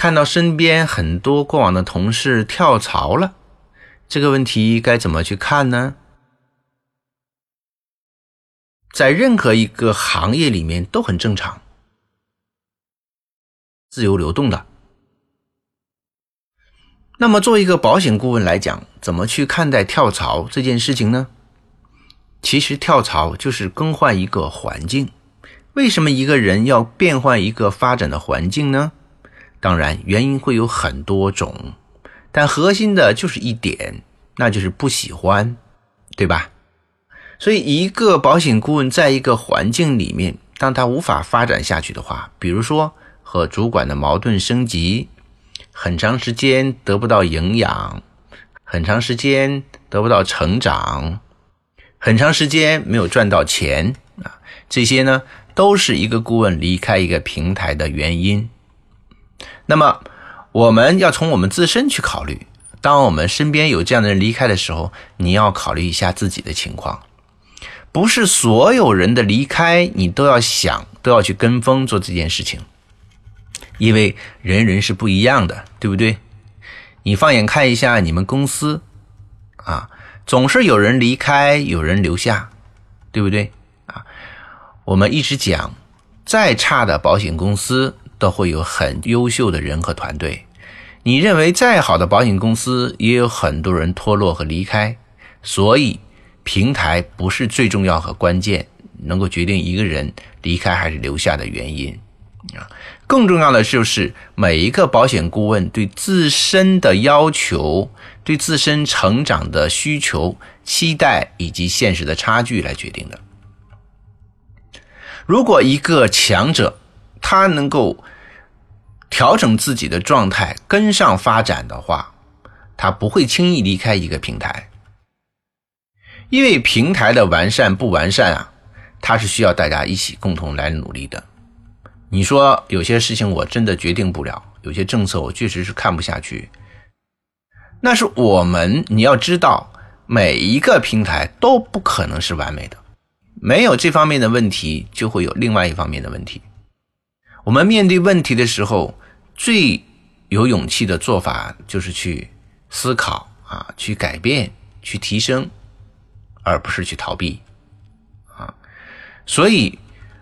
看到身边很多过往的同事跳槽了，这个问题该怎么去看呢？在任何一个行业里面都很正常，自由流动的。那么，作为一个保险顾问来讲，怎么去看待跳槽这件事情呢？其实，跳槽就是更换一个环境。为什么一个人要变换一个发展的环境呢？当然，原因会有很多种，但核心的就是一点，那就是不喜欢，对吧？所以，一个保险顾问在一个环境里面，当他无法发展下去的话，比如说和主管的矛盾升级，很长时间得不到营养，很长时间得不到成长，很长时间没有赚到钱啊，这些呢，都是一个顾问离开一个平台的原因。那么，我们要从我们自身去考虑。当我们身边有这样的人离开的时候，你要考虑一下自己的情况。不是所有人的离开，你都要想，都要去跟风做这件事情，因为人人是不一样的，对不对？你放眼看一下你们公司，啊，总是有人离开，有人留下，对不对？啊，我们一直讲，再差的保险公司。都会有很优秀的人和团队。你认为再好的保险公司，也有很多人脱落和离开。所以，平台不是最重要和关键，能够决定一个人离开还是留下的原因啊。更重要的就是每一个保险顾问对自身的要求、对自身成长的需求、期待以及现实的差距来决定的。如果一个强者，他能够调整自己的状态，跟上发展的话，他不会轻易离开一个平台，因为平台的完善不完善啊，它是需要大家一起共同来努力的。你说有些事情我真的决定不了，有些政策我确实是看不下去，那是我们你要知道，每一个平台都不可能是完美的，没有这方面的问题，就会有另外一方面的问题。我们面对问题的时候，最有勇气的做法就是去思考啊，去改变，去提升，而不是去逃避啊。所以，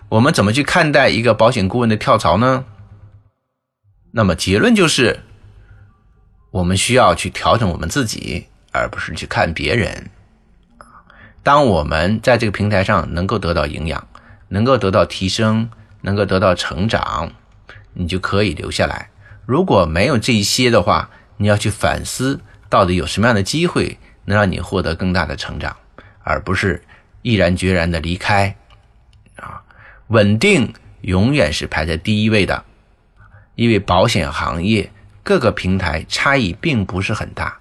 我们怎么去看待一个保险顾问的跳槽呢？那么结论就是，我们需要去调整我们自己，而不是去看别人。当我们在这个平台上能够得到营养，能够得到提升。能够得到成长，你就可以留下来。如果没有这些的话，你要去反思，到底有什么样的机会能让你获得更大的成长，而不是毅然决然的离开。啊，稳定永远是排在第一位的，因为保险行业各个平台差异并不是很大，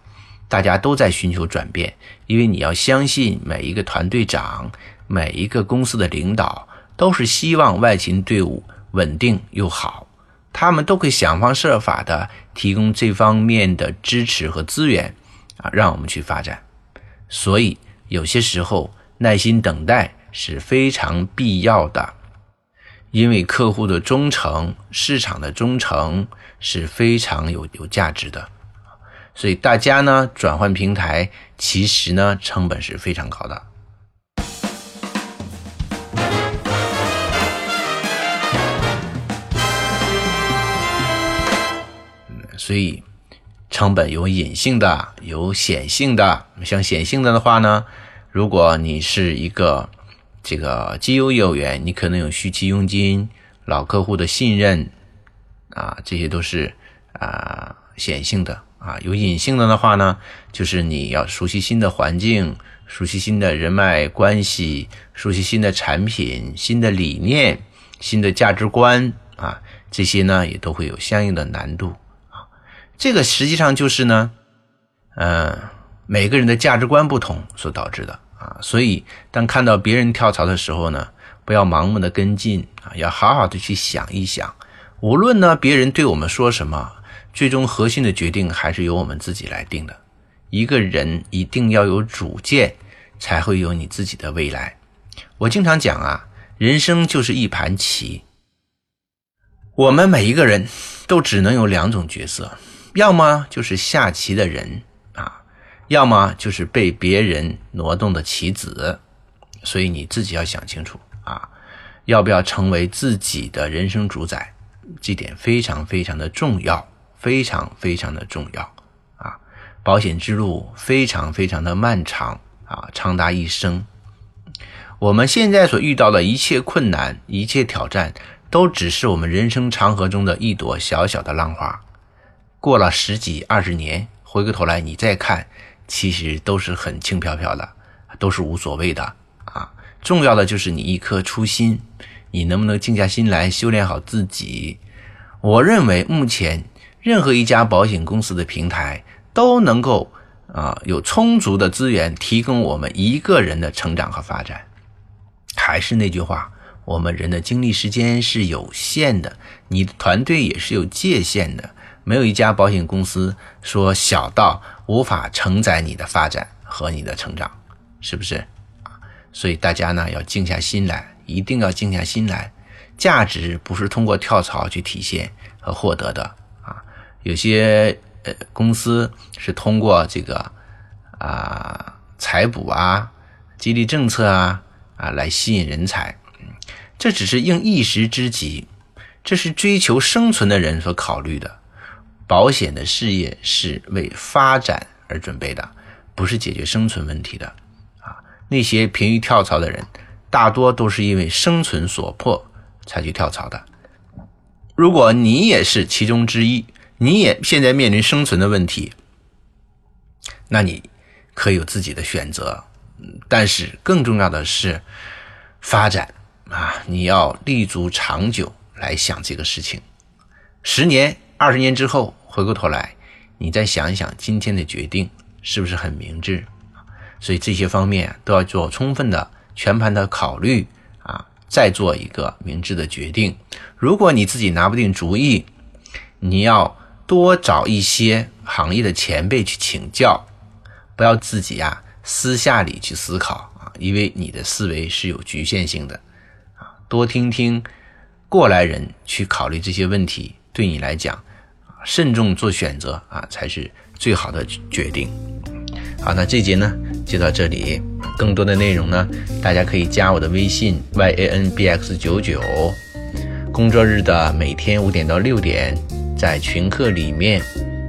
大家都在寻求转变。因为你要相信每一个团队长，每一个公司的领导。都是希望外勤队伍稳定又好，他们都会想方设法的提供这方面的支持和资源，啊，让我们去发展。所以有些时候耐心等待是非常必要的，因为客户的忠诚、市场的忠诚是非常有有价值的。所以大家呢转换平台，其实呢成本是非常高的。所以，成本有隐性的，有显性的。像显性的的话呢，如果你是一个这个绩优业务员，你可能有续期佣金、老客户的信任啊，这些都是啊显性的啊。有隐性的的话呢，就是你要熟悉新的环境，熟悉新的人脉关系，熟悉新的产品、新的理念、新的价值观啊，这些呢也都会有相应的难度。这个实际上就是呢，嗯，每个人的价值观不同所导致的啊。所以，当看到别人跳槽的时候呢，不要盲目的跟进啊，要好好的去想一想。无论呢别人对我们说什么，最终核心的决定还是由我们自己来定的。一个人一定要有主见，才会有你自己的未来。我经常讲啊，人生就是一盘棋，我们每一个人都只能有两种角色，要么就是下棋的人啊，要么就是被别人挪动的棋子。所以你自己要想清楚啊，要不要成为自己的人生主宰？这点非常非常的重要，非常非常的重要啊。保险之路非常非常的漫长啊，长达一生。我们现在所遇到的一切困难、一切挑战，都只是我们人生长河中的一朵小小的浪花。过了十几二十年，回过头来你再看，其实都是很轻飘飘的，都是无所谓的啊。重要的就是你一颗初心，你能不能静下心来修炼好自己？我认为目前任何一家保险公司的平台。都能够啊有充足的资源提供我们一个人的成长和发展。还是那句话，我们人的精力时间是有限的，你的团队也是有界限的。没有一家保险公司说小到无法承载你的发展和你的成长，是不是啊？所以大家呢要静下心来，一定要静下心来。价值不是通过跳槽去体现和获得的啊，有些呃。公司是通过这个啊财补啊、激励政策啊啊来吸引人才，这只是应一时之急，这是追求生存的人所考虑的。保险的事业是为发展而准备的，不是解决生存问题的啊。那些疲于跳槽的人，大多都是因为生存所迫才去跳槽的。如果你也是其中之一。你也现在面临生存的问题，那你可以有自己的选择，但是更重要的是发展啊！你要立足长久来想这个事情。十年、二十年之后回过头来，你再想一想今天的决定是不是很明智？所以这些方面都要做充分的、全盘的考虑啊，再做一个明智的决定。如果你自己拿不定主意，你要。多找一些行业的前辈去请教，不要自己呀私下里去思考啊，因为你的思维是有局限性的。多听听过来人去考虑这些问题，对你来讲，慎重做选择啊才是最好的决定。好，那这节呢就到这里，更多的内容呢，大家可以加我的微信 y a n b x 九九，工作日的每天五点到六点。在群课里面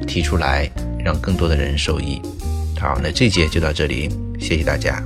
提出来，让更多的人受益。好，那这节就到这里，谢谢大家。